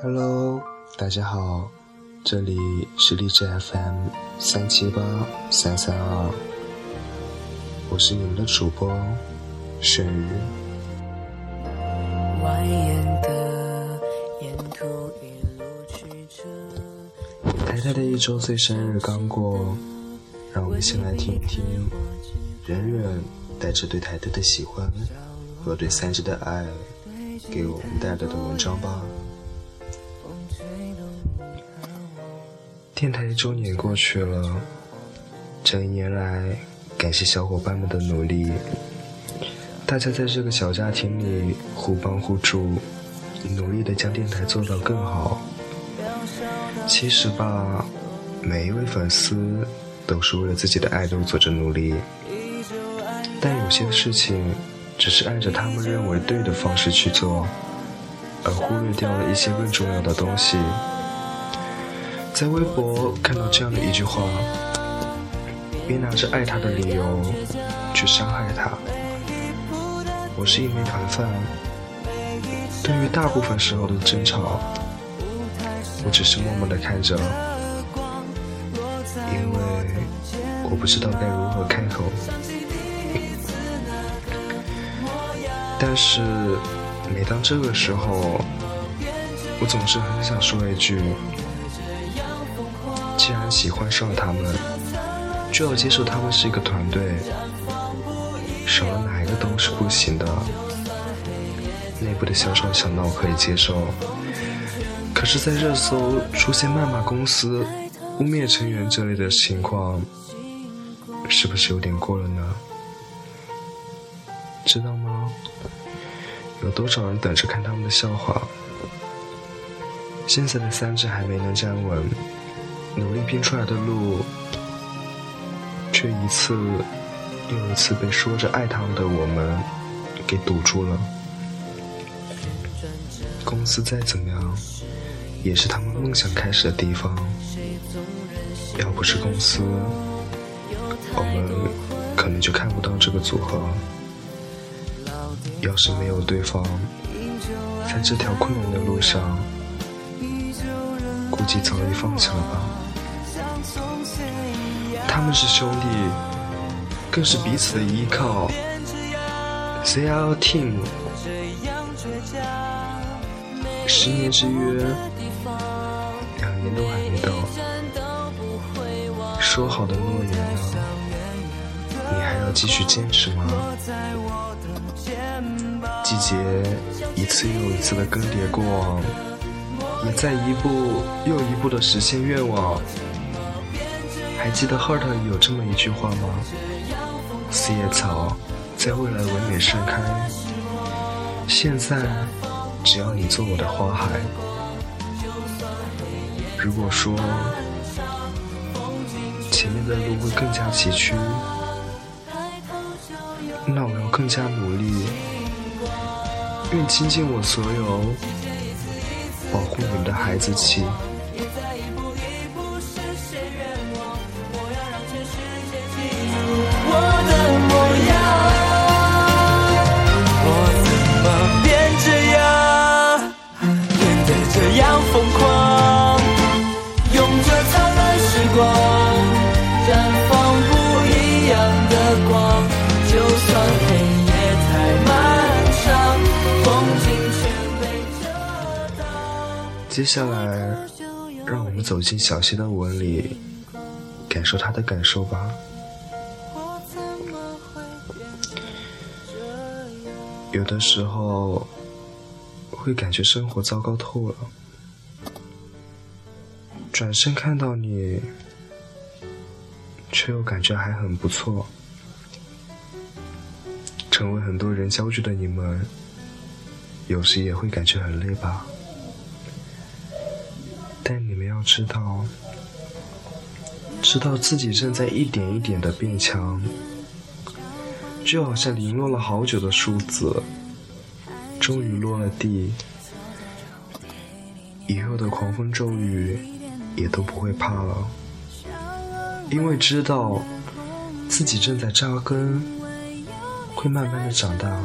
Hello，大家好，这里是荔枝 FM 三七八三三二，我是你们的主播轩宇。太太的一周岁生日刚过，让我们先来听一听忍忍带着对太太的喜欢和对三只的爱给我们带来的文章吧。电台一周年过去了，这一年来，感谢小伙伴们的努力，大家在这个小家庭里互帮互助，努力的将电台做到更好。其实吧，每一位粉丝都是为了自己的爱豆做着努力，但有些事情只是按着他们认为对的方式去做，而忽略掉了一些更重要的东西。在微博看到这样的一句话：“别拿着爱他的理由去伤害他。”我是一枚团饭，对于大部分时候的争吵，我只是默默的看着，因为我不知道该如何开口。但是每当这个时候，我总是很想说一句。既然喜欢上了他们，就要接受他们是一个团队，少了哪一个都是不行的。内部的小吵小闹可以接受，可是，在热搜出现谩骂公司、污蔑成员这类的情况，是不是有点过了呢？知道吗？有多少人等着看他们的笑话？现在的三只还没能站稳。努力拼出来的路，却一次又一次被说着爱他们的我们给堵住了。公司再怎么样，也是他们梦想开始的地方。要不是公司，我们可能就看不到这个组合。要是没有对方，在这条困难的路上，估计早已放弃了吧。他们是兄弟，更是彼此的依靠。They are team。十年之约，两年都还没到。说好的诺言呢？你还要继续坚持吗？季节一次又一次的更迭过往，也在一步又一步的实现愿望。还记得《Heart》有这么一句话吗？四叶草在未来唯美盛开。现在，只要你做我的花海。如果说前面的路会更加崎岖，那我要更加努力，愿倾尽我所有，保护你们的孩子气。接下来，让我们走进小溪的吻里，感受他的感受吧。有的时候，会感觉生活糟糕透了，转身看到你，却又感觉还很不错。成为很多人焦距的你们，有时也会感觉很累吧。但你们要知道，知道自己正在一点一点的变强，就好像零落了好久的树子，终于落了地，以后的狂风骤雨也都不会怕了，因为知道自己正在扎根，会慢慢的长大，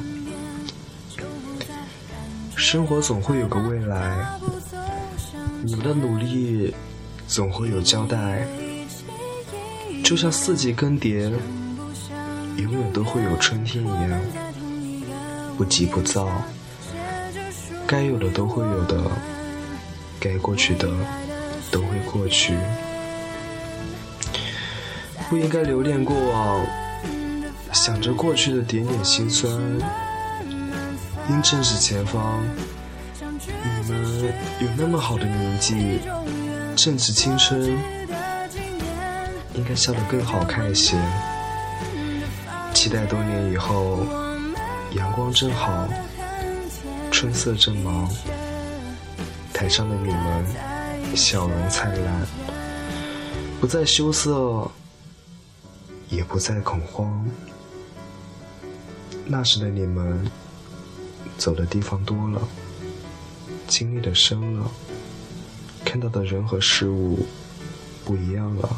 生活总会有个未来。你们的努力总会有交代，就像四季更迭，永远都会有春天一样，不急不躁。该有的都会有的，该过去的都会过去。不应该留恋过往，想着过去的点点心酸。应正视前方，你们有那么好的年纪，正值青春，应该笑得更好看一些。期待多年以后，阳光正好，春色正忙，台上的你们笑容灿烂，不再羞涩。也不再恐慌。那时的你们，走的地方多了，经历的深了，看到的人和事物不一样了，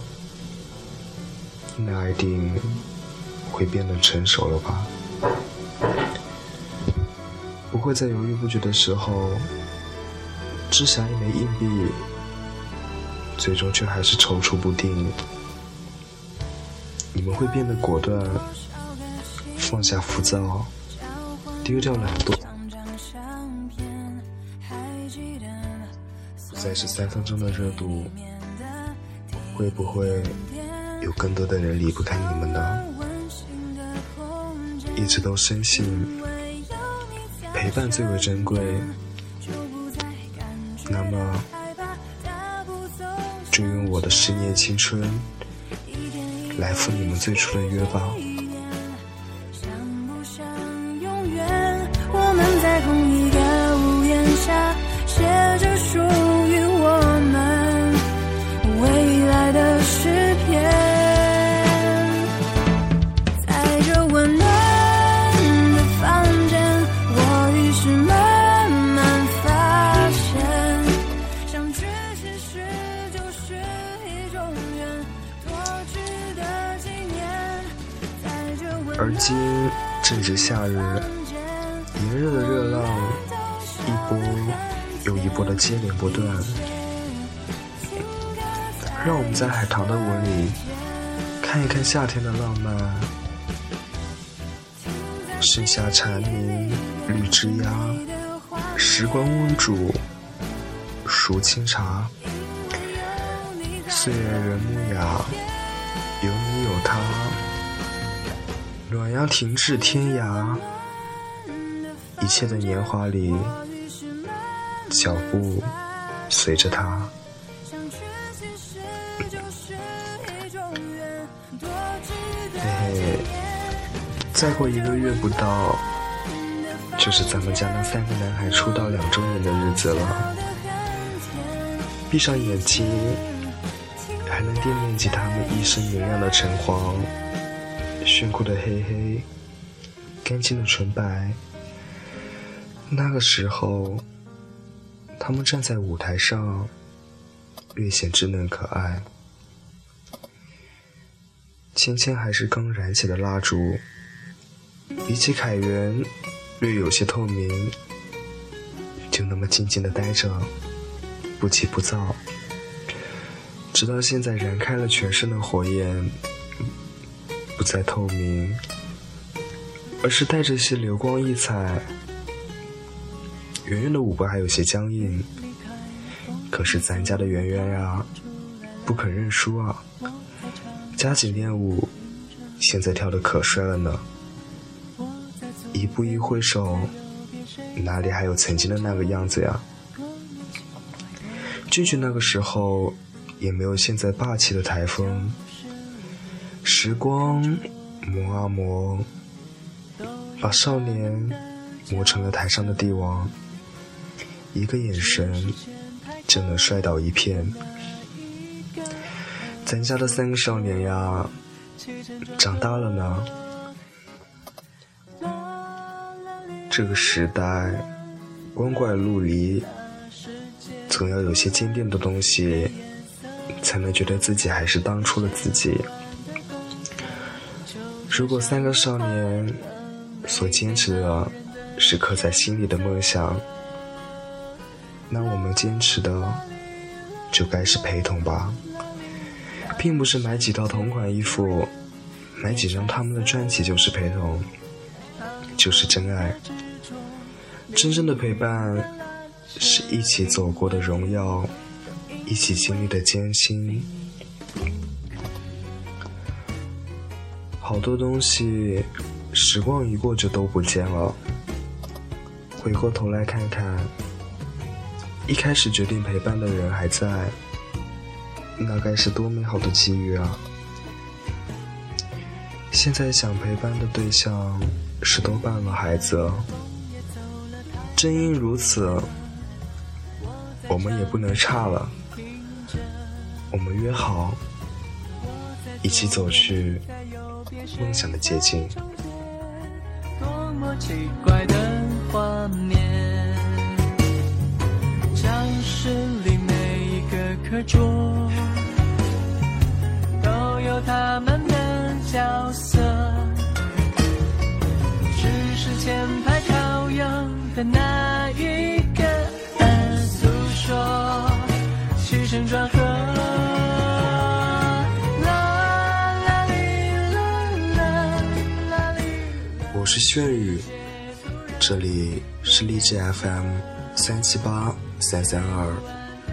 那一定会变得成熟了吧？不会在犹豫不决的时候，掷下一枚硬币，最终却还是踌躇不定。你们会变得果断，放下浮躁，丢掉懒惰，再是三分钟的热度。会不会有更多的人离不开你们呢？一直都深信陪伴最为珍贵，那么就用我的十年青春。来赴你们最初的约吧。而今正值夏日，炎热的热浪一波又一波的接连不断，让我们在海棠的纹里看一看夏天的浪漫。盛夏蝉鸣，绿枝桠，时光温煮，熟清茶，岁月人木雅，有你有他。暖阳停滞天涯，一切的年华里，脚步随着他。嘿嘿，再过一个月不到，就是咱们家那三个男孩出道两周年的日子了。闭上眼睛，还能惦念起他们一身明亮的橙黄。炫酷的黑黑，干净的纯白。那个时候，他们站在舞台上，略显稚嫩可爱。芊芊还是刚燃起的蜡烛，比起凯源，略有些透明。就那么静静的待着，不急不躁，直到现在燃开了全身的火焰。不再透明，而是带着些流光溢彩。圆圆的舞步还有些僵硬，可是咱家的圆圆呀，不肯认输啊！加紧练舞，现在跳的可帅了呢。一步一挥手，哪里还有曾经的那个样子呀？俊俊那个时候，也没有现在霸气的台风。时光磨啊磨，把少年磨成了台上的帝王。一个眼神就能摔倒一片。咱家的三个少年呀，长大了呢。这个时代光怪陆离，总要有些坚定的东西，才能觉得自己还是当初的自己。如果三个少年所坚持的是刻在心里的梦想，那我们坚持的就该是陪同吧，并不是买几套同款衣服，买几张他们的专辑就是陪同，就是真爱。真正的陪伴，是一起走过的荣耀，一起经历的艰辛。好多东西，时光一过就都不见了。回过头来看看，一开始决定陪伴的人还在，那该是多美好的机遇啊！现在想陪伴的对象是多半了孩子，正因如此，我们也不能差了。我们约好，一起走去梦想的捷径。多么奇怪的画面，教室里每一个课桌都有他们的角色，只是前排靠右的那我是炫宇，这里是荔枝 FM 三七八三三二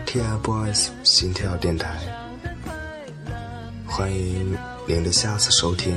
TFBOYS 心跳电台，欢迎您的下次收听。